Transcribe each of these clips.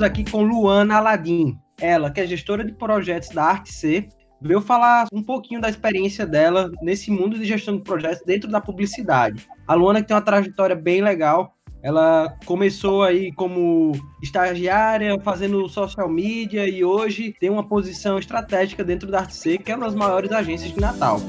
Estamos aqui com Luana Aladim. Ela, que é gestora de projetos da Arte C, veio falar um pouquinho da experiência dela nesse mundo de gestão de projetos dentro da publicidade. A Luana que tem uma trajetória bem legal. Ela começou aí como estagiária, fazendo social media e hoje tem uma posição estratégica dentro da Arte C, que é uma das maiores agências de Natal.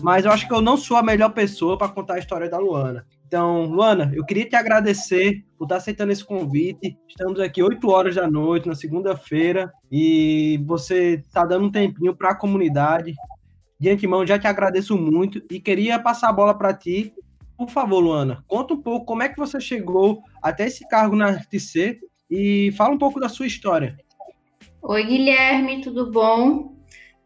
Mas eu acho que eu não sou a melhor pessoa para contar a história da Luana. Então, Luana, eu queria te agradecer por estar aceitando esse convite. Estamos aqui 8 horas da noite, na segunda-feira, e você está dando um tempinho para a comunidade. De antemão, já te agradeço muito e queria passar a bola para ti. Por favor, Luana, conta um pouco como é que você chegou até esse cargo na RTC e fala um pouco da sua história. Oi, Guilherme, tudo bom?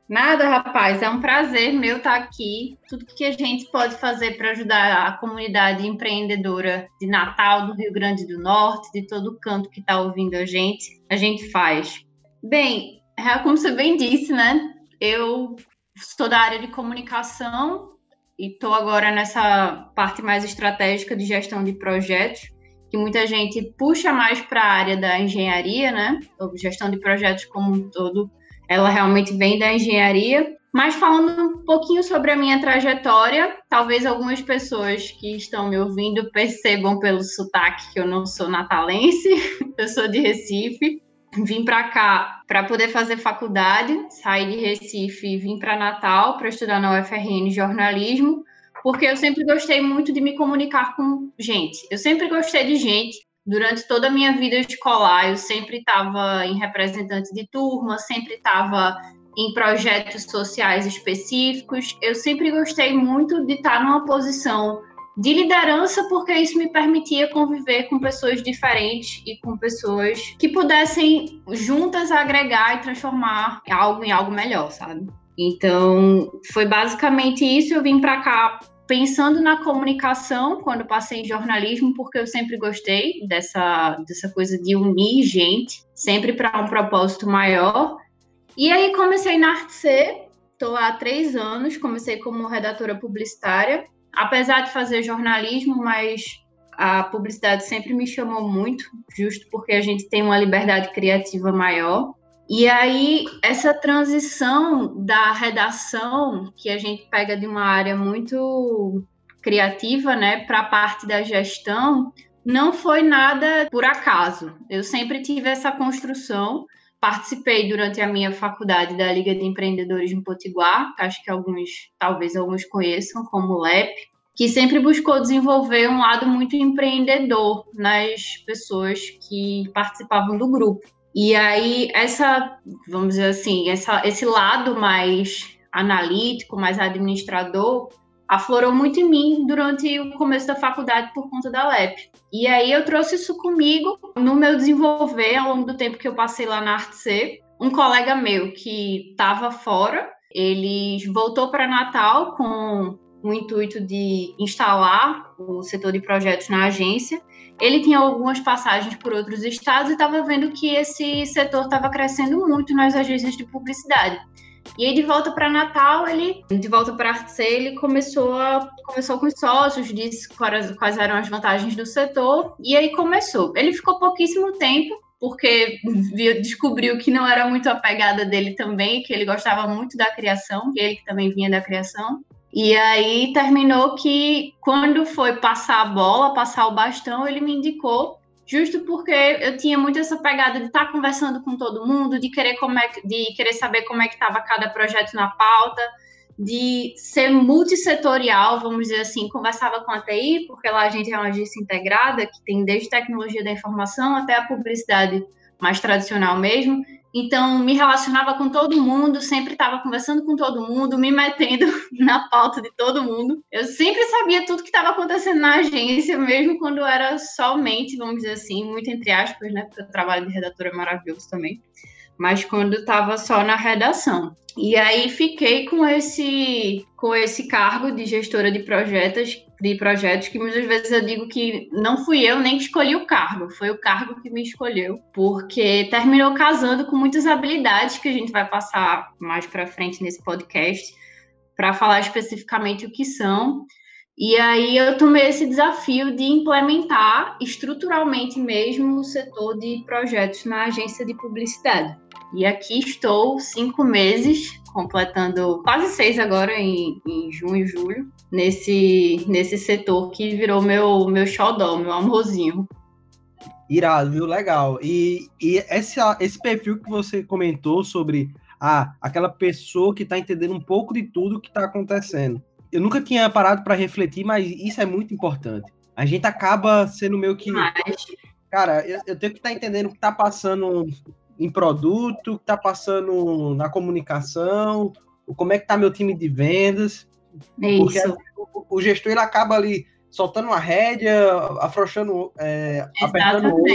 Nada, rapaz, é um prazer meu estar aqui. Tudo que a gente pode fazer para ajudar a comunidade empreendedora de Natal, do Rio Grande do Norte, de todo canto que está ouvindo a gente, a gente faz. Bem, é como você bem disse, né? Eu sou da área de comunicação e estou agora nessa parte mais estratégica de gestão de projetos, que muita gente puxa mais para a área da engenharia, né? Ou gestão de projetos como um todo ela realmente vem da engenharia. Mas falando um pouquinho sobre a minha trajetória, talvez algumas pessoas que estão me ouvindo percebam pelo sotaque que eu não sou natalense, eu sou de Recife. Vim para cá para poder fazer faculdade, saí de Recife e vim para Natal para estudar na UFRN jornalismo, porque eu sempre gostei muito de me comunicar com gente. Eu sempre gostei de gente, durante toda a minha vida escolar, eu sempre estava em representante de turma, sempre estava em projetos sociais específicos. Eu sempre gostei muito de estar numa posição de liderança, porque isso me permitia conviver com pessoas diferentes e com pessoas que pudessem juntas agregar e transformar algo em algo melhor, sabe? Então, foi basicamente isso. Eu vim para cá pensando na comunicação quando passei em jornalismo, porque eu sempre gostei dessa, dessa coisa de unir gente, sempre para um propósito maior. E aí comecei na Arte C, estou há três anos, comecei como redatora publicitária, apesar de fazer jornalismo, mas a publicidade sempre me chamou muito, justo porque a gente tem uma liberdade criativa maior. E aí, essa transição da redação, que a gente pega de uma área muito criativa, né, para a parte da gestão, não foi nada por acaso. Eu sempre tive essa construção. Participei durante a minha faculdade da Liga de Empreendedores de Potiguar, que acho que alguns, talvez alguns conheçam, como LEP, que sempre buscou desenvolver um lado muito empreendedor nas pessoas que participavam do grupo. E aí, essa, vamos dizer assim, essa, esse lado mais analítico, mais administrador, aflorou muito em mim durante o começo da faculdade por conta da LEP. E aí eu trouxe isso comigo no meu desenvolver ao longo do tempo que eu passei lá na Arte C. Um colega meu que estava fora, ele voltou para Natal com o intuito de instalar o setor de projetos na agência ele tinha algumas passagens por outros estados e estava vendo que esse setor estava crescendo muito nas agências de publicidade. E aí, de volta para Natal, ele, de volta para Arce, ele começou, a, começou com os sócios, disse quais, quais eram as vantagens do setor, e aí começou. Ele ficou pouquíssimo tempo, porque descobriu que não era muito a pegada dele também, que ele gostava muito da criação, ele também vinha da criação. E aí terminou que quando foi passar a bola, passar o bastão, ele me indicou justo porque eu tinha muito essa pegada de estar tá conversando com todo mundo, de querer como é, de querer saber como é que estava cada projeto na pauta, de ser multissetorial, vamos dizer assim, conversava com a TI, porque lá a gente é uma agência integrada, que tem desde tecnologia da informação até a publicidade mais tradicional mesmo, então, me relacionava com todo mundo, sempre estava conversando com todo mundo, me metendo na pauta de todo mundo. Eu sempre sabia tudo que estava acontecendo na agência, mesmo quando era somente, vamos dizer assim, muito entre aspas, né? Porque o trabalho de redatora é maravilhoso também. Mas quando estava só na redação. E aí fiquei com esse com esse cargo de gestora de projetos de projetos que muitas vezes eu digo que não fui eu nem escolhi o cargo, foi o cargo que me escolheu, porque terminou casando com muitas habilidades que a gente vai passar mais para frente nesse podcast para falar especificamente o que são. E aí eu tomei esse desafio de implementar estruturalmente mesmo o setor de projetos na agência de publicidade. E aqui estou cinco meses, completando quase seis agora em, em junho, julho, nesse, nesse setor que virou meu, meu xodó, meu amorzinho. Irado, viu? Legal. E, e esse, esse perfil que você comentou sobre ah, aquela pessoa que está entendendo um pouco de tudo que está acontecendo. Eu nunca tinha parado para refletir, mas isso é muito importante. A gente acaba sendo meio que. Mas... Cara, eu, eu tenho que estar tá entendendo o que está passando em produto, o que está passando na comunicação, como é que está meu time de vendas. É porque o, o, gestor ele acaba ali soltando uma rédea, afrouxando, é, apertando o outro,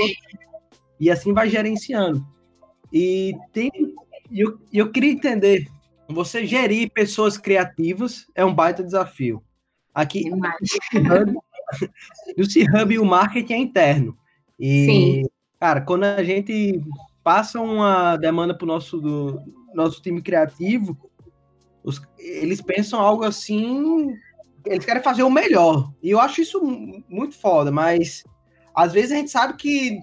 e assim vai gerenciando. E tem, eu, eu queria entender, você gerir pessoas criativas é um baita desafio. Aqui no C-Hub o marketing é interno. E, Sim. cara, quando a gente passa uma demanda para o nosso, do, nosso time criativo, os, eles pensam algo assim, eles querem fazer o melhor. E eu acho isso muito foda, mas às vezes a gente sabe que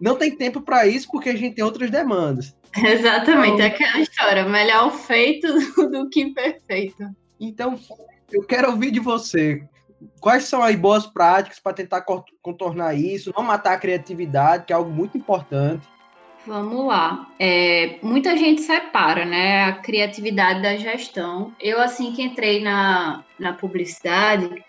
não tem tempo para isso porque a gente tem outras demandas. Exatamente, então, é aquela história, melhor feito do que perfeito. Então, eu quero ouvir de você. Quais são as boas práticas para tentar contornar isso, não matar a criatividade, que é algo muito importante, Vamos lá. É, muita gente separa, né, a criatividade da gestão. Eu, assim que entrei na, na publicidade,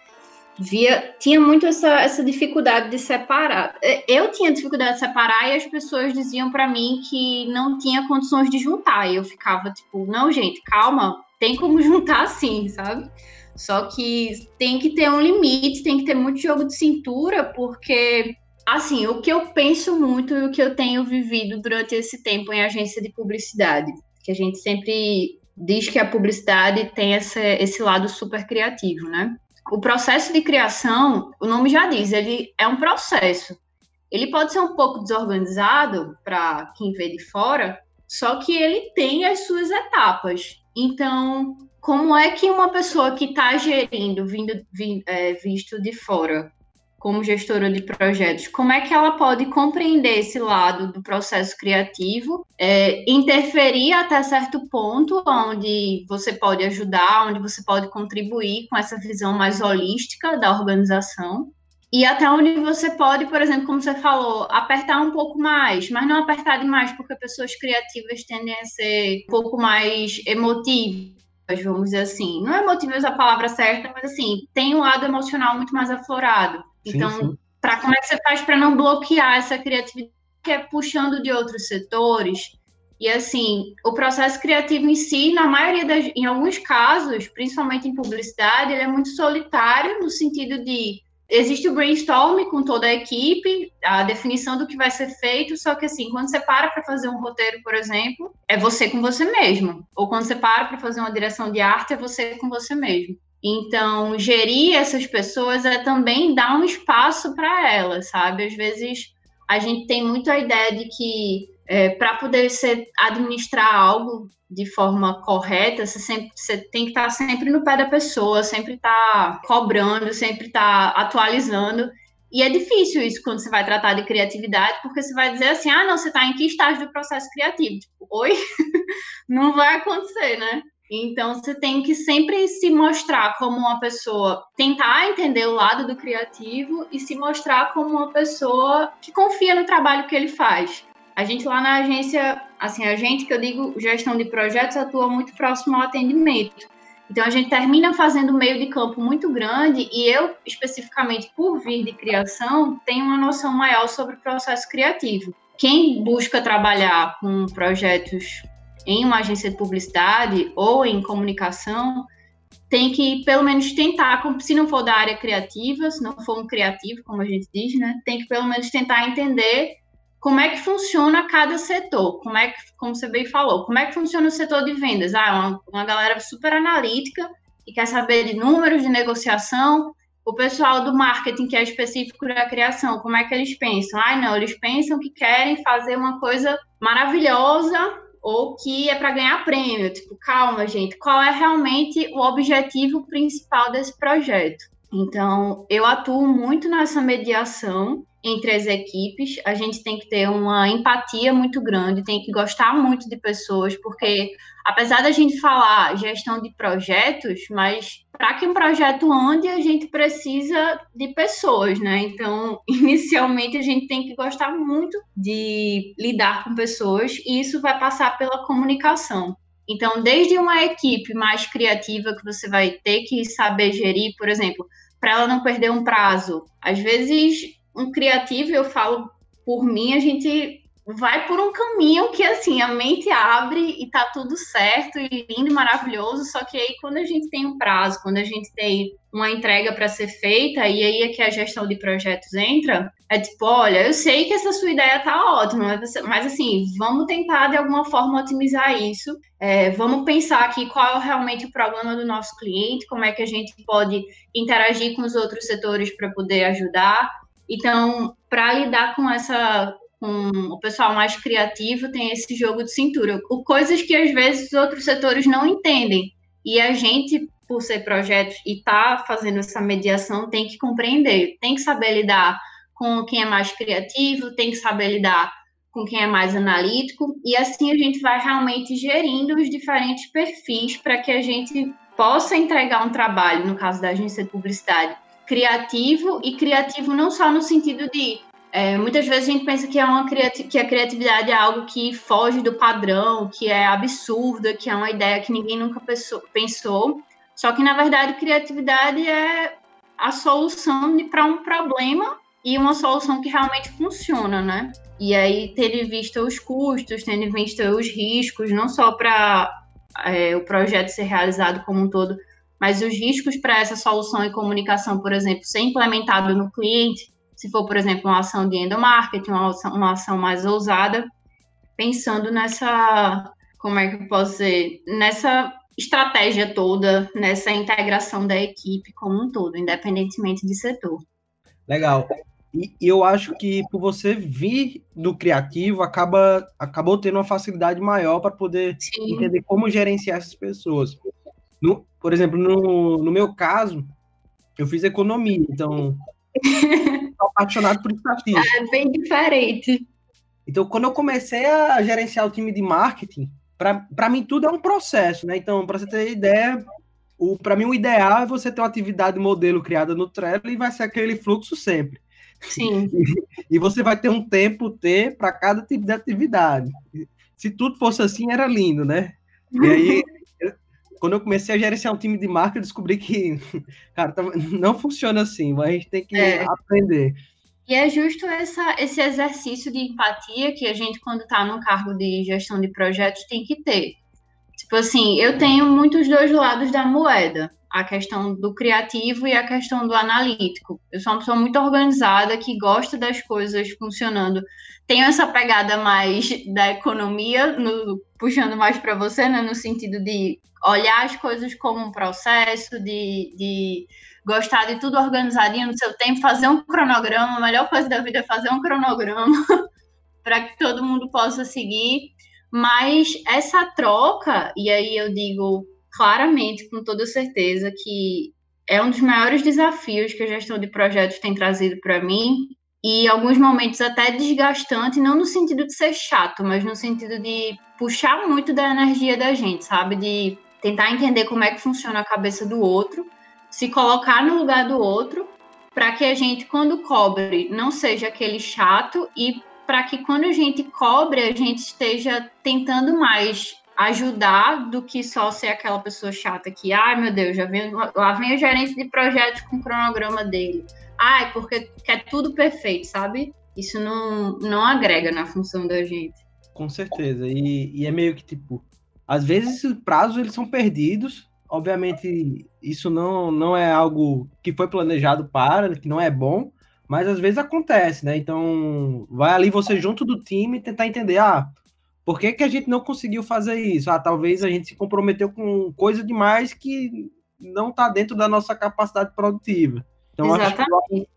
via tinha muito essa, essa dificuldade de separar. É, eu tinha dificuldade de separar e as pessoas diziam para mim que não tinha condições de juntar. E eu ficava tipo, não, gente, calma, tem como juntar sim, sabe? Só que tem que ter um limite, tem que ter muito jogo de cintura, porque Assim, o que eu penso muito e o que eu tenho vivido durante esse tempo em agência de publicidade, que a gente sempre diz que a publicidade tem essa, esse lado super criativo, né? O processo de criação, o nome já diz, ele é um processo. Ele pode ser um pouco desorganizado para quem vê de fora, só que ele tem as suas etapas. Então, como é que uma pessoa que está gerindo, vindo, vindo é, visto de fora, como gestora de projetos, como é que ela pode compreender esse lado do processo criativo, é, interferir até certo ponto, onde você pode ajudar, onde você pode contribuir com essa visão mais holística da organização, e até onde você pode, por exemplo, como você falou, apertar um pouco mais, mas não apertar demais, porque pessoas criativas tendem a ser um pouco mais emotivas vamos dizer assim. Não é emotivas a palavra certa, mas assim, tem um lado emocional muito mais aflorado. Então, para como é que você faz para não bloquear essa criatividade que é puxando de outros setores? E assim, o processo criativo em si, na maioria das, em alguns casos, principalmente em publicidade, ele é muito solitário no sentido de existe o brainstorm com toda a equipe, a definição do que vai ser feito, só que assim, quando você para para fazer um roteiro, por exemplo, é você com você mesmo. Ou quando você para para fazer uma direção de arte, é você com você mesmo. Então, gerir essas pessoas é também dar um espaço para elas, sabe? Às vezes a gente tem muito a ideia de que é, para poder ser, administrar algo de forma correta, você, sempre, você tem que estar tá sempre no pé da pessoa, sempre estar tá cobrando, sempre estar tá atualizando. E é difícil isso quando você vai tratar de criatividade, porque você vai dizer assim: ah, não, você está em que estágio do processo criativo? Tipo, oi? não vai acontecer, né? Então, você tem que sempre se mostrar como uma pessoa, tentar entender o lado do criativo e se mostrar como uma pessoa que confia no trabalho que ele faz. A gente lá na agência, assim, a gente que eu digo gestão de projetos atua muito próximo ao atendimento. Então a gente termina fazendo meio de campo muito grande e eu, especificamente por vir de criação, tenho uma noção maior sobre o processo criativo. Quem busca trabalhar com projetos em uma agência de publicidade ou em comunicação tem que pelo menos tentar, se não for da área criativa, se não for um criativo, como a gente diz, né, tem que pelo menos tentar entender como é que funciona cada setor, como é que, como você bem falou, como é que funciona o setor de vendas? Ah, uma, uma galera super analítica e quer saber de números de negociação, o pessoal do marketing que é específico da criação, como é que eles pensam? Ah, não, eles pensam que querem fazer uma coisa maravilhosa ou que é para ganhar prêmio. Tipo, calma, gente, qual é realmente o objetivo principal desse projeto? Então, eu atuo muito nessa mediação entre as equipes. A gente tem que ter uma empatia muito grande, tem que gostar muito de pessoas, porque apesar da gente falar gestão de projetos, mas para que um projeto ande, a gente precisa de pessoas, né? Então, inicialmente a gente tem que gostar muito de lidar com pessoas e isso vai passar pela comunicação. Então, desde uma equipe mais criativa que você vai ter que saber gerir, por exemplo, para ela não perder um prazo. Às vezes um criativo, eu falo por mim, a gente vai por um caminho que assim a mente abre e tá tudo certo e lindo e maravilhoso. Só que aí quando a gente tem um prazo, quando a gente tem uma entrega para ser feita e aí é que a gestão de projetos entra, é tipo, olha, eu sei que essa sua ideia tá ótima, mas assim, vamos tentar de alguma forma otimizar isso. É, vamos pensar aqui qual é realmente o problema do nosso cliente, como é que a gente pode interagir com os outros setores para poder ajudar. Então, para lidar com essa com o pessoal mais criativo, tem esse jogo de cintura. O, coisas que às vezes os outros setores não entendem. E a gente, por ser projetos e tá fazendo essa mediação, tem que compreender, tem que saber lidar com quem é mais criativo, tem que saber lidar com quem é mais analítico, e assim a gente vai realmente gerindo os diferentes perfis para que a gente possa entregar um trabalho, no caso da agência de publicidade, criativo e criativo não só no sentido de é, muitas vezes a gente pensa que, é uma que a criatividade é algo que foge do padrão, que é absurda, que é uma ideia que ninguém nunca pensou. Só que, na verdade, criatividade é a solução para um problema e uma solução que realmente funciona, né? E aí, tendo em vista os custos, tendo em vista os riscos, não só para é, o projeto ser realizado como um todo, mas os riscos para essa solução e comunicação, por exemplo, ser implementado no cliente, se for, por exemplo, uma ação de endomarketing, uma ação, uma ação mais ousada, pensando nessa, como é que eu posso dizer, nessa estratégia toda, nessa integração da equipe como um todo, independentemente de setor. Legal. E eu acho que por você vir do criativo, acaba acabou tendo uma facilidade maior para poder Sim. entender como gerenciar essas pessoas. No, por exemplo, no, no meu caso, eu fiz economia, então sou apaixonado por estatística. É bem diferente. Então, quando eu comecei a gerenciar o time de marketing, para mim tudo é um processo, né? Então, para você ter ideia, para mim o ideal é você ter uma atividade modelo criada no Trello e vai ser aquele fluxo sempre. Sim. E, e você vai ter um tempo T para cada tipo de atividade. Se tudo fosse assim, era lindo, né? E aí, quando eu comecei a gerenciar um time de marca, eu descobri que, cara, não funciona assim, mas a gente tem que é. aprender. E é justo essa, esse exercício de empatia que a gente, quando está no cargo de gestão de projetos, tem que ter. Tipo assim, eu tenho muitos dois lados da moeda a questão do criativo e a questão do analítico. Eu sou uma pessoa muito organizada, que gosta das coisas funcionando. Tenho essa pegada mais da economia, no, puxando mais para você, né, no sentido de olhar as coisas como um processo, de, de gostar de tudo organizadinho no seu tempo, fazer um cronograma. A melhor coisa da vida é fazer um cronograma para que todo mundo possa seguir. Mas essa troca, e aí eu digo claramente, com toda certeza, que é um dos maiores desafios que a gestão de projetos tem trazido para mim, e alguns momentos até desgastante, não no sentido de ser chato, mas no sentido de puxar muito da energia da gente, sabe? De tentar entender como é que funciona a cabeça do outro, se colocar no lugar do outro, para que a gente, quando cobre, não seja aquele chato e para que quando a gente cobre, a gente esteja tentando mais ajudar do que só ser aquela pessoa chata que, ai meu Deus, já vem, lá vem o gerente de projeto com o cronograma dele. Ai, porque quer tudo perfeito, sabe? Isso não, não agrega na função da gente. Com certeza. E, e é meio que tipo, às vezes os prazos eles são perdidos. Obviamente, isso não, não é algo que foi planejado para, que não é bom, mas às vezes acontece, né? Então, vai ali você junto do time tentar entender, ah, por que, que a gente não conseguiu fazer isso? Ah, talvez a gente se comprometeu com coisa demais que não está dentro da nossa capacidade produtiva. Então, Exatamente. Que,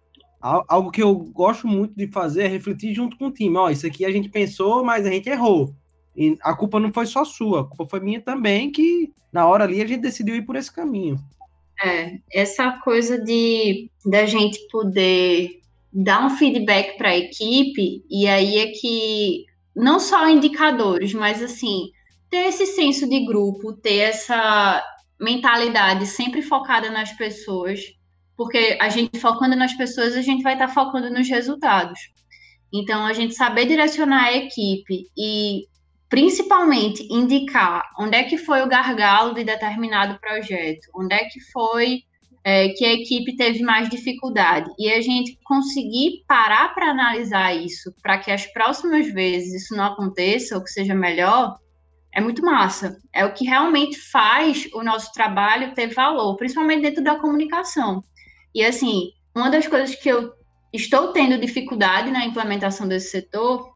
algo que eu gosto muito de fazer é refletir junto com o time. Ó, isso aqui a gente pensou, mas a gente errou. E a culpa não foi só sua, a culpa foi minha também, que na hora ali a gente decidiu ir por esse caminho. É, essa coisa de da gente poder dar um feedback para a equipe, e aí é que não só indicadores, mas assim, ter esse senso de grupo, ter essa mentalidade sempre focada nas pessoas, porque a gente focando nas pessoas, a gente vai estar tá focando nos resultados. Então, a gente saber direcionar a equipe e principalmente indicar onde é que foi o gargalo de determinado projeto, onde é que foi é, que a equipe teve mais dificuldade. E a gente conseguir parar para analisar isso, para que as próximas vezes isso não aconteça, ou que seja melhor, é muito massa. É o que realmente faz o nosso trabalho ter valor, principalmente dentro da comunicação. E assim, uma das coisas que eu estou tendo dificuldade na implementação desse setor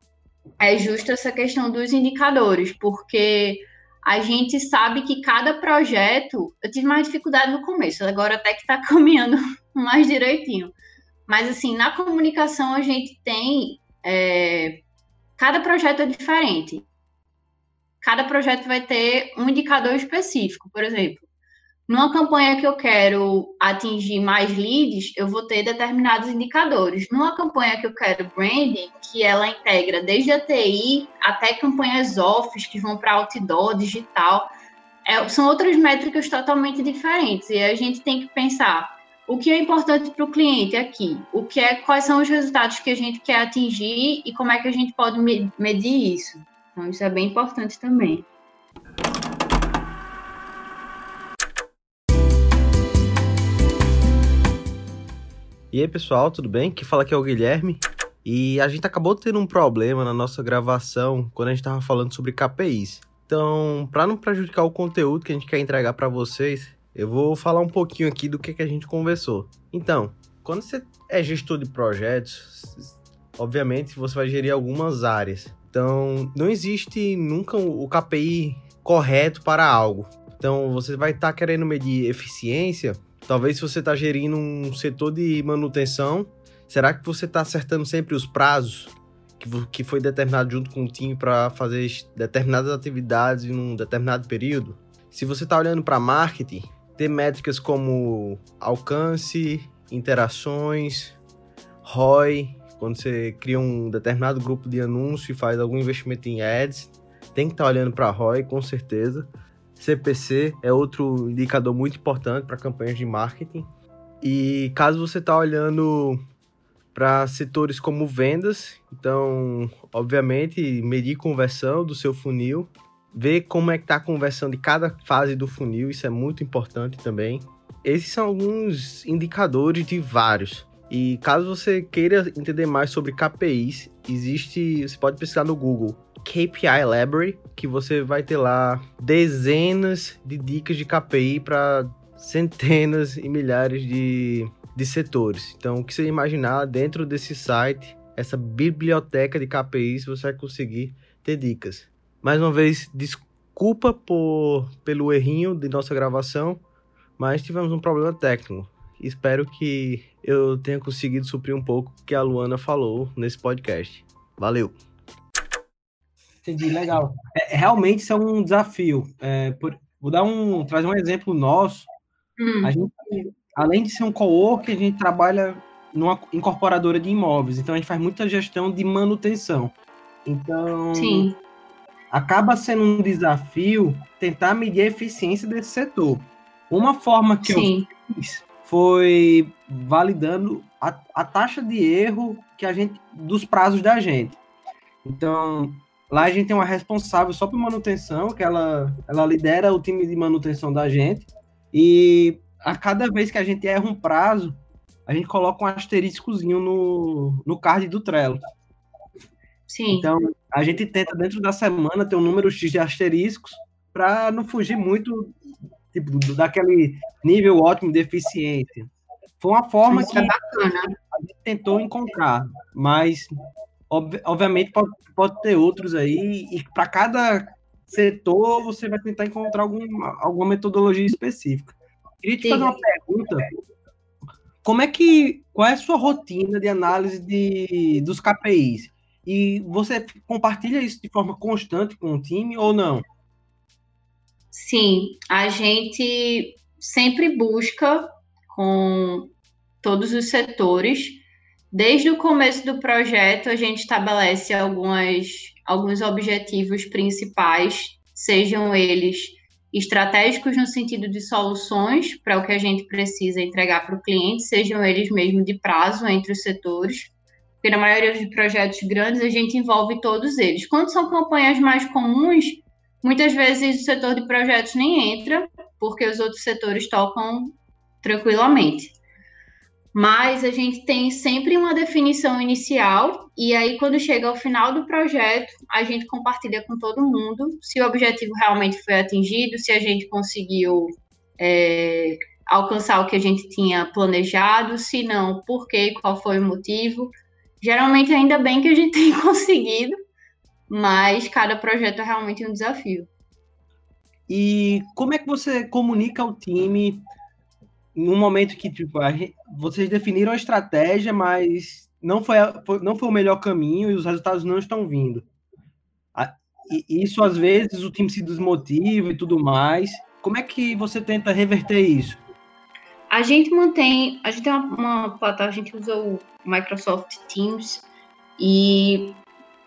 é justo essa questão dos indicadores, porque a gente sabe que cada projeto, eu tive mais dificuldade no começo, agora até que está caminhando mais direitinho. Mas assim, na comunicação a gente tem. É, cada projeto é diferente. Cada projeto vai ter um indicador específico. Por exemplo, numa campanha que eu quero atingir mais leads, eu vou ter determinados indicadores. Numa campanha que eu quero branding, que ela integra desde a TI até campanhas off que vão para outdoor, digital, é, são outras métricas totalmente diferentes. E a gente tem que pensar o que é importante para o cliente aqui, o que é, quais são os resultados que a gente quer atingir e como é que a gente pode medir isso. Então, isso é bem importante também. E aí, pessoal, tudo bem? Que fala aqui é o Guilherme. E a gente acabou tendo um problema na nossa gravação quando a gente estava falando sobre KPIs. Então, para não prejudicar o conteúdo que a gente quer entregar para vocês, eu vou falar um pouquinho aqui do que, que a gente conversou. Então, quando você é gestor de projetos, obviamente você vai gerir algumas áreas. Então, não existe nunca o KPI correto para algo. Então, você vai estar tá querendo medir eficiência Talvez se você está gerindo um setor de manutenção, será que você está acertando sempre os prazos que, que foi determinado junto com o time para fazer determinadas atividades em um determinado período? Se você está olhando para marketing, ter métricas como alcance, interações, ROI, quando você cria um determinado grupo de anúncio e faz algum investimento em ads, tem que estar tá olhando para ROI com certeza. CPC é outro indicador muito importante para campanhas de marketing. E caso você está olhando para setores como vendas, então, obviamente, medir conversão do seu funil, ver como é que está a conversão de cada fase do funil, isso é muito importante também. Esses são alguns indicadores de vários. E caso você queira entender mais sobre KPIs, existe, você pode pesquisar no Google KPI Library, que você vai ter lá dezenas de dicas de KPI para centenas e milhares de, de setores. Então, o que você imaginar dentro desse site, essa biblioteca de KPIs, você vai conseguir ter dicas. Mais uma vez, desculpa por, pelo errinho de nossa gravação, mas tivemos um problema técnico. Espero que eu tenha conseguido suprir um pouco o que a Luana falou nesse podcast. Valeu! Entendi, legal. É, realmente isso é um desafio. É, por, vou dar um, trazer um exemplo nosso. Hum. A gente, além de ser um co-work, a gente trabalha numa incorporadora de imóveis. Então a gente faz muita gestão de manutenção. Então, Sim. acaba sendo um desafio tentar medir a eficiência desse setor. Uma forma que Sim. eu fiz foi validando a, a taxa de erro que a gente dos prazos da gente. Então, lá a gente tem uma responsável só por manutenção, que ela, ela lidera o time de manutenção da gente. E a cada vez que a gente erra um prazo, a gente coloca um asteriscozinho no, no card do Trello. Sim. Então, a gente tenta, dentro da semana, ter um número X de asteriscos para não fugir muito tipo, daquele nível ótimo de eficiência. Foi uma forma Isso que é a gente tentou encontrar, mas ob obviamente pode, pode ter outros aí, e para cada setor você vai tentar encontrar alguma, alguma metodologia específica. Queria te Sim. fazer uma pergunta. Como é que. Qual é a sua rotina de análise de, dos KPIs? E você compartilha isso de forma constante com o time ou não? Sim, a gente sempre busca com todos os setores. Desde o começo do projeto, a gente estabelece algumas, alguns objetivos principais, sejam eles estratégicos no sentido de soluções para o que a gente precisa entregar para o cliente, sejam eles mesmo de prazo entre os setores, porque na maioria dos projetos grandes a gente envolve todos eles. Quando são campanhas mais comuns, muitas vezes o setor de projetos nem entra, porque os outros setores tocam tranquilamente. Mas a gente tem sempre uma definição inicial, e aí, quando chega ao final do projeto, a gente compartilha com todo mundo se o objetivo realmente foi atingido, se a gente conseguiu é, alcançar o que a gente tinha planejado, se não, por quê, qual foi o motivo. Geralmente, ainda bem que a gente tem conseguido, mas cada projeto é realmente um desafio. E como é que você comunica ao time num momento que tipo, gente, vocês definiram a estratégia, mas não foi, não foi o melhor caminho e os resultados não estão vindo? E isso às vezes o time se desmotiva e tudo mais. Como é que você tenta reverter isso? A gente mantém, a gente tem uma, plataforma, a gente usa o Microsoft Teams e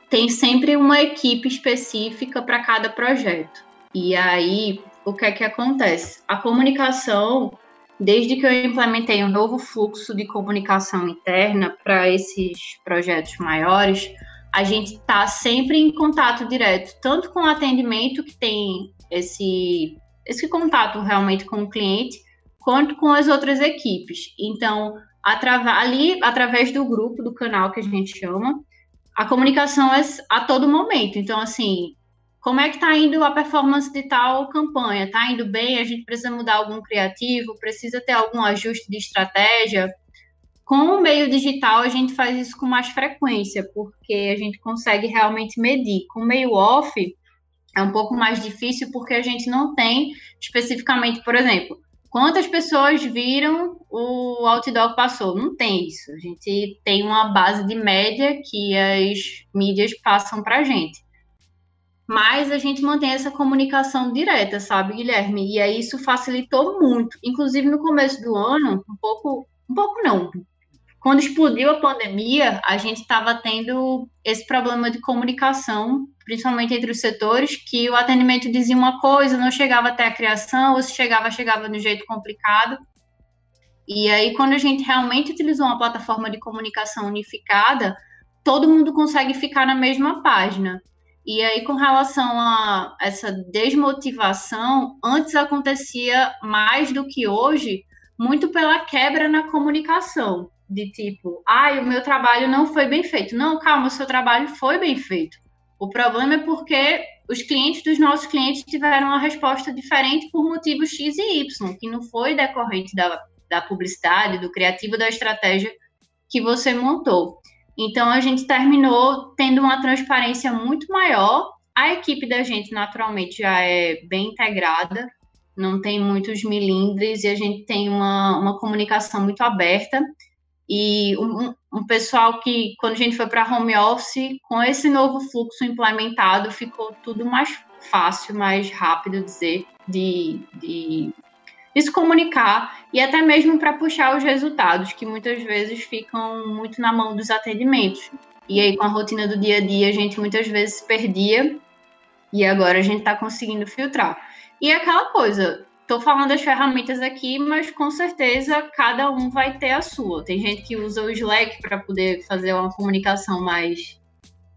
tem sempre uma equipe específica para cada projeto. E aí, o que é que acontece? A comunicação, desde que eu implementei um novo fluxo de comunicação interna para esses projetos maiores, a gente está sempre em contato direto, tanto com o atendimento, que tem esse, esse contato realmente com o cliente, quanto com as outras equipes. Então, ali, através do grupo, do canal que a gente chama, a comunicação é a todo momento. Então, assim, como é que está indo a performance de tal campanha? Está indo bem? A gente precisa mudar algum criativo? Precisa ter algum ajuste de estratégia? Com o meio digital, a gente faz isso com mais frequência, porque a gente consegue realmente medir. Com o meio off, é um pouco mais difícil, porque a gente não tem especificamente, por exemplo, Quantas pessoas viram o outdoor passou? Não tem isso. A gente tem uma base de média que as mídias passam para a gente. Mas a gente mantém essa comunicação direta, sabe, Guilherme? E aí isso facilitou muito. Inclusive no começo do ano, um pouco, um pouco não, quando explodiu a pandemia, a gente estava tendo esse problema de comunicação, principalmente entre os setores, que o atendimento dizia uma coisa, não chegava até a criação, ou se chegava, chegava de um jeito complicado. E aí, quando a gente realmente utilizou uma plataforma de comunicação unificada, todo mundo consegue ficar na mesma página. E aí, com relação a essa desmotivação, antes acontecia mais do que hoje, muito pela quebra na comunicação de tipo, ai, ah, o meu trabalho não foi bem feito. Não, calma, o seu trabalho foi bem feito. O problema é porque os clientes dos nossos clientes tiveram uma resposta diferente por motivos X e Y, que não foi decorrente da, da publicidade, do criativo, da estratégia que você montou. Então, a gente terminou tendo uma transparência muito maior. A equipe da gente, naturalmente, já é bem integrada, não tem muitos milindres e a gente tem uma, uma comunicação muito aberta. E um, um pessoal que, quando a gente foi para home office, com esse novo fluxo implementado, ficou tudo mais fácil, mais rápido dizer, de, de, de se comunicar e até mesmo para puxar os resultados, que muitas vezes ficam muito na mão dos atendimentos. E aí, com a rotina do dia a dia, a gente muitas vezes perdia e agora a gente está conseguindo filtrar. E é aquela coisa, estou falando das ferramentas aqui, mas com certeza cada um vai ter a sua. Tem gente que usa o Slack para poder fazer uma comunicação mais,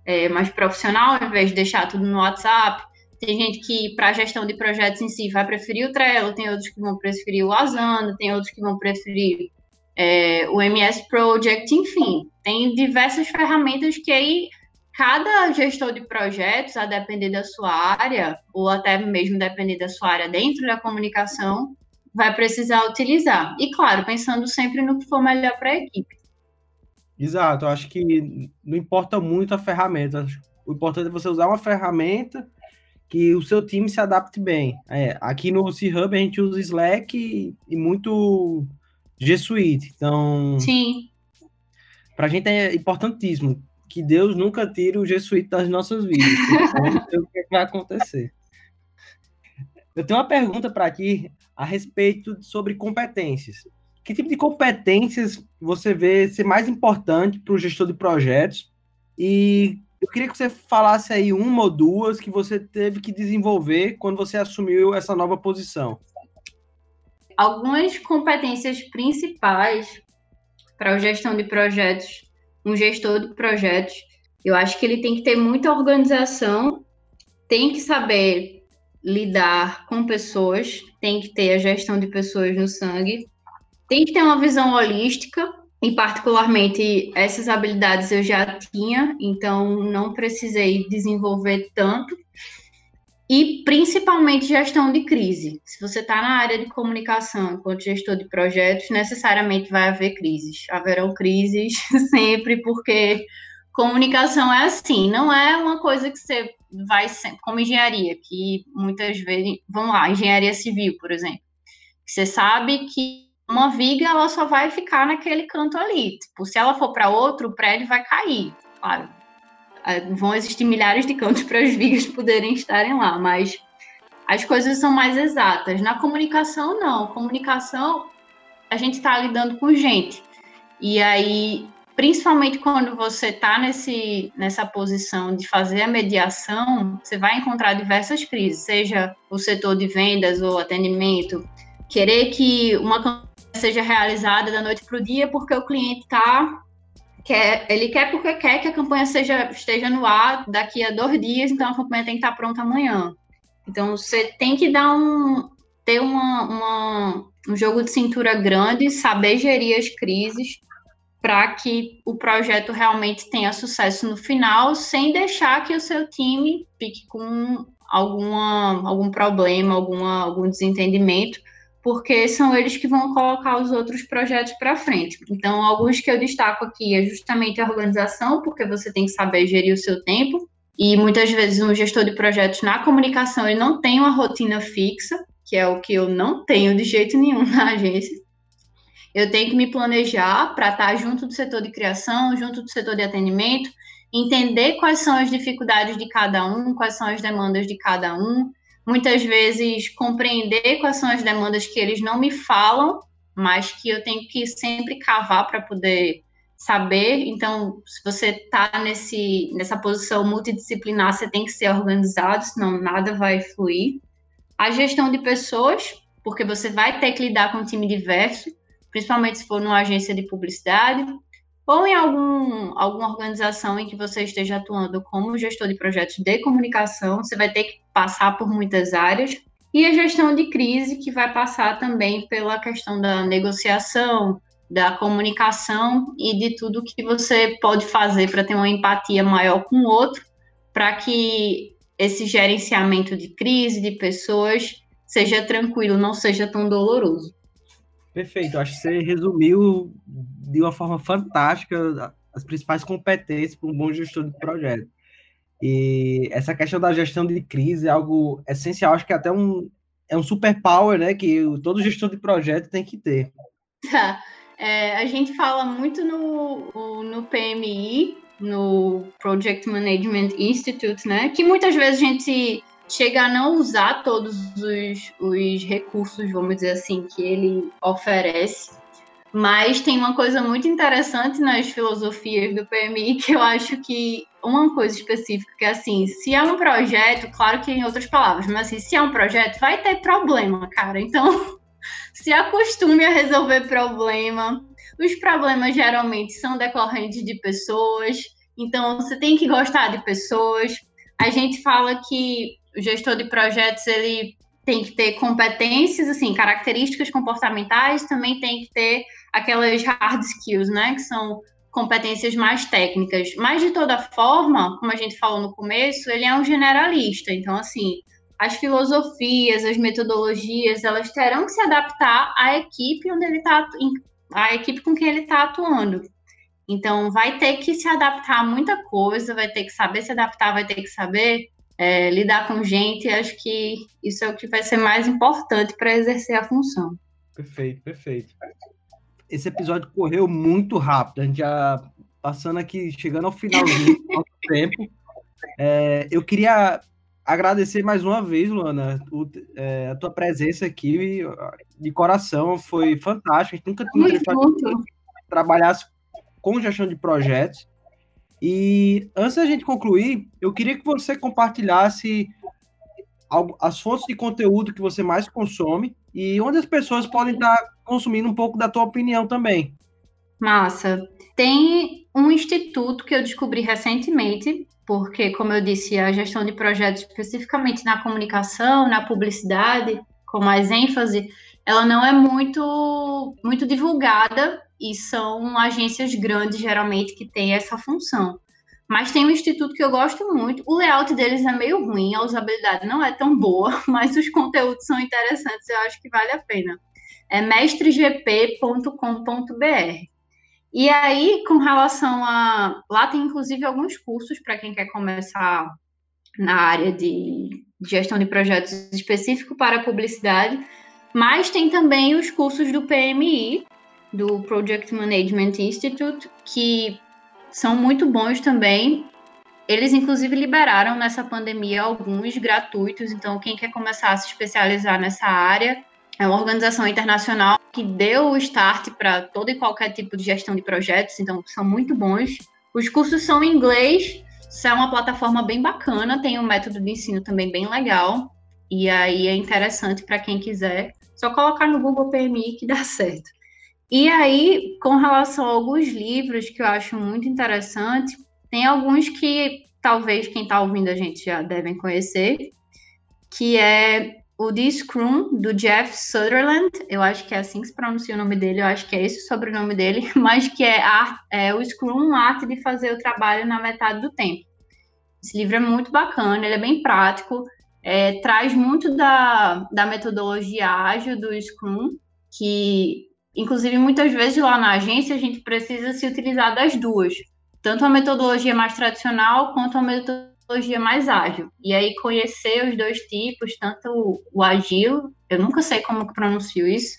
é, mais profissional, ao invés de deixar tudo no WhatsApp. Tem gente que, para a gestão de projetos em si, vai preferir o Trello, tem outros que vão preferir o Asana, tem outros que vão preferir é, o MS Project, enfim, tem diversas ferramentas que aí cada gestor de projetos, a depender da sua área, ou até mesmo depender da sua área dentro da comunicação, vai precisar utilizar. E claro, pensando sempre no que for melhor para a equipe. Exato, eu acho que não importa muito a ferramenta. O importante é você usar uma ferramenta que o seu time se adapte bem. É, aqui no C-Hub a gente usa Slack e, e muito G Suite. Então, Sim. Para a gente é importantíssimo que Deus nunca tire o G Suite das nossas vidas. Não sei o que vai acontecer. Eu tenho uma pergunta para aqui a respeito sobre competências. Que tipo de competências você vê ser mais importante para o gestor de projetos? E eu queria que você falasse aí uma ou duas que você teve que desenvolver quando você assumiu essa nova posição. Algumas competências principais para a gestão de projetos, um gestor de projetos, eu acho que ele tem que ter muita organização, tem que saber lidar com pessoas, tem que ter a gestão de pessoas no sangue, tem que ter uma visão holística, e particularmente essas habilidades eu já tinha, então não precisei desenvolver tanto e principalmente gestão de crise. Se você está na área de comunicação enquanto gestor de projetos, necessariamente vai haver crises. Haverão crises sempre, porque comunicação é assim, não é uma coisa que você vai como engenharia, que muitas vezes, vamos lá, engenharia civil, por exemplo. Você sabe que uma viga ela só vai ficar naquele canto ali. Tipo, se ela for para outro, o prédio vai cair. Claro, vão existir milhares de cantos para as vigas poderem estarem lá, mas as coisas são mais exatas. Na comunicação, não. Comunicação, a gente está lidando com gente. E aí, principalmente quando você está nessa posição de fazer a mediação, você vai encontrar diversas crises, seja o setor de vendas ou atendimento, querer que uma seja realizada da noite para o dia porque o cliente está quer, ele quer porque quer que a campanha seja, esteja no ar daqui a dois dias, então a campanha tem que estar pronta amanhã. Então você tem que dar um ter uma, uma um jogo de cintura grande, saber gerir as crises para que o projeto realmente tenha sucesso no final, sem deixar que o seu time fique com alguma, algum problema, alguma, algum desentendimento, porque são eles que vão colocar os outros projetos para frente. Então, alguns que eu destaco aqui é justamente a organização, porque você tem que saber gerir o seu tempo, e muitas vezes um gestor de projetos na comunicação ele não tem uma rotina fixa, que é o que eu não tenho de jeito nenhum na agência. Eu tenho que me planejar para estar junto do setor de criação, junto do setor de atendimento, entender quais são as dificuldades de cada um, quais são as demandas de cada um, muitas vezes compreender quais são as demandas que eles não me falam, mas que eu tenho que sempre cavar para poder saber. Então, se você está nessa posição multidisciplinar, você tem que ser organizado, senão nada vai fluir. A gestão de pessoas, porque você vai ter que lidar com um time diverso, principalmente se for numa agência de publicidade ou em algum, alguma organização em que você esteja atuando como gestor de projetos de comunicação, você vai ter que passar por muitas áreas. E a gestão de crise, que vai passar também pela questão da negociação, da comunicação e de tudo que você pode fazer para ter uma empatia maior com o outro, para que esse gerenciamento de crise, de pessoas, seja tranquilo, não seja tão doloroso. Perfeito, acho que você resumiu de uma forma fantástica as principais competências para um bom gestor de projeto. E essa questão da gestão de crise é algo essencial, acho que é até um, é um superpower, né, que todo gestor de projeto tem que ter. É, a gente fala muito no, no PMI, no Project Management Institute, né? Que muitas vezes a gente chega a não usar todos os, os recursos, vamos dizer assim, que ele oferece. Mas tem uma coisa muito interessante nas filosofias do PMI que eu acho que uma coisa específica que é assim, se é um projeto, claro que em outras palavras, mas assim, se é um projeto, vai ter problema, cara. Então, se acostume a resolver problema. Os problemas geralmente são decorrentes de pessoas, então você tem que gostar de pessoas. A gente fala que o gestor de projetos ele tem que ter competências, assim, características comportamentais, também tem que ter aquelas hard skills, né, que são competências mais técnicas. Mas de toda forma, como a gente falou no começo, ele é um generalista. Então, assim, as filosofias, as metodologias, elas terão que se adaptar à equipe onde ele está, à equipe com quem ele está atuando. Então, vai ter que se adaptar a muita coisa, vai ter que saber se adaptar, vai ter que saber é, lidar com gente. Acho que isso é o que vai ser mais importante para exercer a função. Perfeito, perfeito. Esse episódio correu muito rápido. A gente já passando aqui, chegando ao finalzinho do tempo. É, eu queria agradecer mais uma vez, Luana, o, é, a tua presença aqui de coração foi fantástica. A gente nunca tinha trabalhasse com gestão de projetos. E antes da gente concluir, eu queria que você compartilhasse as fontes de conteúdo que você mais consome e onde as pessoas podem estar consumindo um pouco da tua opinião também. Massa. Tem um instituto que eu descobri recentemente, porque, como eu disse, a gestão de projetos, especificamente na comunicação, na publicidade, com mais ênfase, ela não é muito, muito divulgada e são agências grandes, geralmente, que têm essa função. Mas tem um instituto que eu gosto muito. O layout deles é meio ruim, a usabilidade não é tão boa, mas os conteúdos são interessantes, eu acho que vale a pena. É mestregp.com.br. E aí, com relação a. Lá tem inclusive alguns cursos para quem quer começar na área de gestão de projetos específico para publicidade, mas tem também os cursos do PMI, do Project Management Institute, que são muito bons também. Eles, inclusive, liberaram nessa pandemia alguns gratuitos, então, quem quer começar a se especializar nessa área, é uma organização internacional que deu o start para todo e qualquer tipo de gestão de projetos, então são muito bons. Os cursos são em inglês, isso é uma plataforma bem bacana, tem um método de ensino também bem legal, e aí é interessante para quem quiser. Só colocar no Google PMI que dá certo. E aí, com relação a alguns livros que eu acho muito interessante, tem alguns que talvez quem está ouvindo a gente já devem conhecer, que é o The Scrum, do Jeff Sutherland, eu acho que é assim que se pronuncia o nome dele, eu acho que é esse o sobrenome dele, mas que é, é o Scrum, a arte de fazer o trabalho na metade do tempo. Esse livro é muito bacana, ele é bem prático, é, traz muito da, da metodologia ágil do Scrum, que, inclusive, muitas vezes lá na agência a gente precisa se utilizar das duas, tanto a metodologia mais tradicional quanto a metodologia mais ágil. E aí conhecer os dois tipos, tanto o agil, eu nunca sei como que pronuncio isso,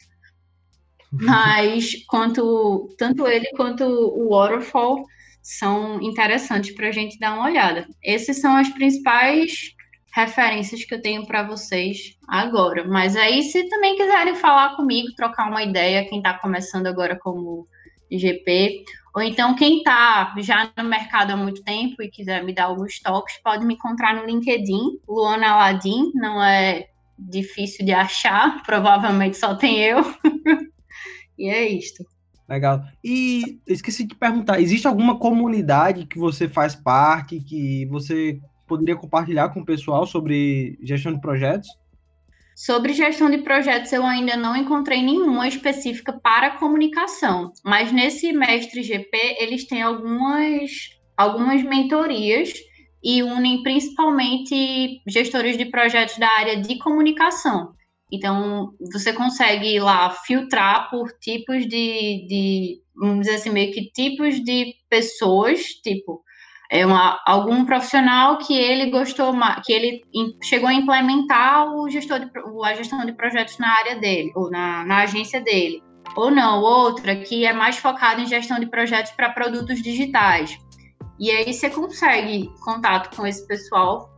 mas quanto tanto ele quanto o waterfall são interessantes para a gente dar uma olhada. Essas são as principais referências que eu tenho para vocês agora. Mas aí, se também quiserem falar comigo, trocar uma ideia, quem está começando agora como IGP, ou então, quem está já no mercado há muito tempo e quiser me dar alguns toques, pode me encontrar no LinkedIn, Luana Aladim, não é difícil de achar, provavelmente só tem eu. e é isto. Legal. E esqueci de perguntar, existe alguma comunidade que você faz parte, que você poderia compartilhar com o pessoal sobre gestão de projetos? Sobre gestão de projetos, eu ainda não encontrei nenhuma específica para comunicação, mas nesse Mestre GP eles têm algumas, algumas mentorias e unem principalmente gestores de projetos da área de comunicação. Então, você consegue lá filtrar por tipos de, de vamos dizer assim, meio que tipos de pessoas, tipo, é uma, algum profissional que ele gostou, que ele chegou a implementar o gestor de, a gestão de projetos na área dele, ou na, na agência dele. ou não, outra que é mais focada em gestão de projetos para produtos digitais. E aí você consegue contato com esse pessoal,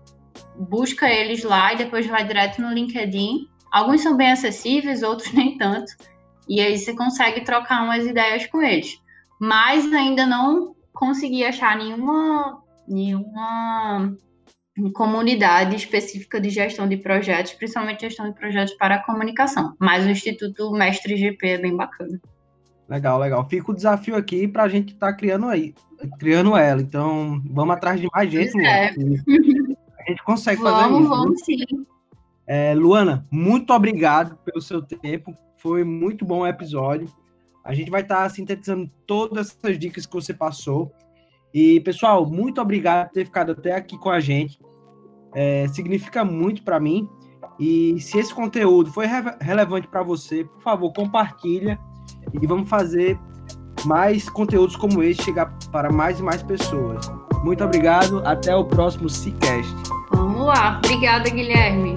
busca eles lá e depois vai direto no LinkedIn. Alguns são bem acessíveis, outros nem tanto. E aí você consegue trocar umas ideias com eles. Mas ainda não consegui achar nenhuma, nenhuma comunidade específica de gestão de projetos, principalmente gestão de projetos para a comunicação. Mas o Instituto Mestre GP é bem bacana. Legal, legal. Fica o desafio aqui para a gente estar tá criando aí, criando ela. Então, vamos atrás de mais gente, é. A gente consegue vamos, fazer isso. Vamos, sim. É, Luana, muito obrigado pelo seu tempo. Foi muito bom o episódio. A gente vai estar tá sintetizando todas essas dicas que você passou. E, pessoal, muito obrigado por ter ficado até aqui com a gente. É, significa muito para mim. E se esse conteúdo foi re relevante para você, por favor, compartilha e vamos fazer mais conteúdos como esse chegar para mais e mais pessoas. Muito obrigado, até o próximo Cicast. Vamos lá, obrigada, Guilherme.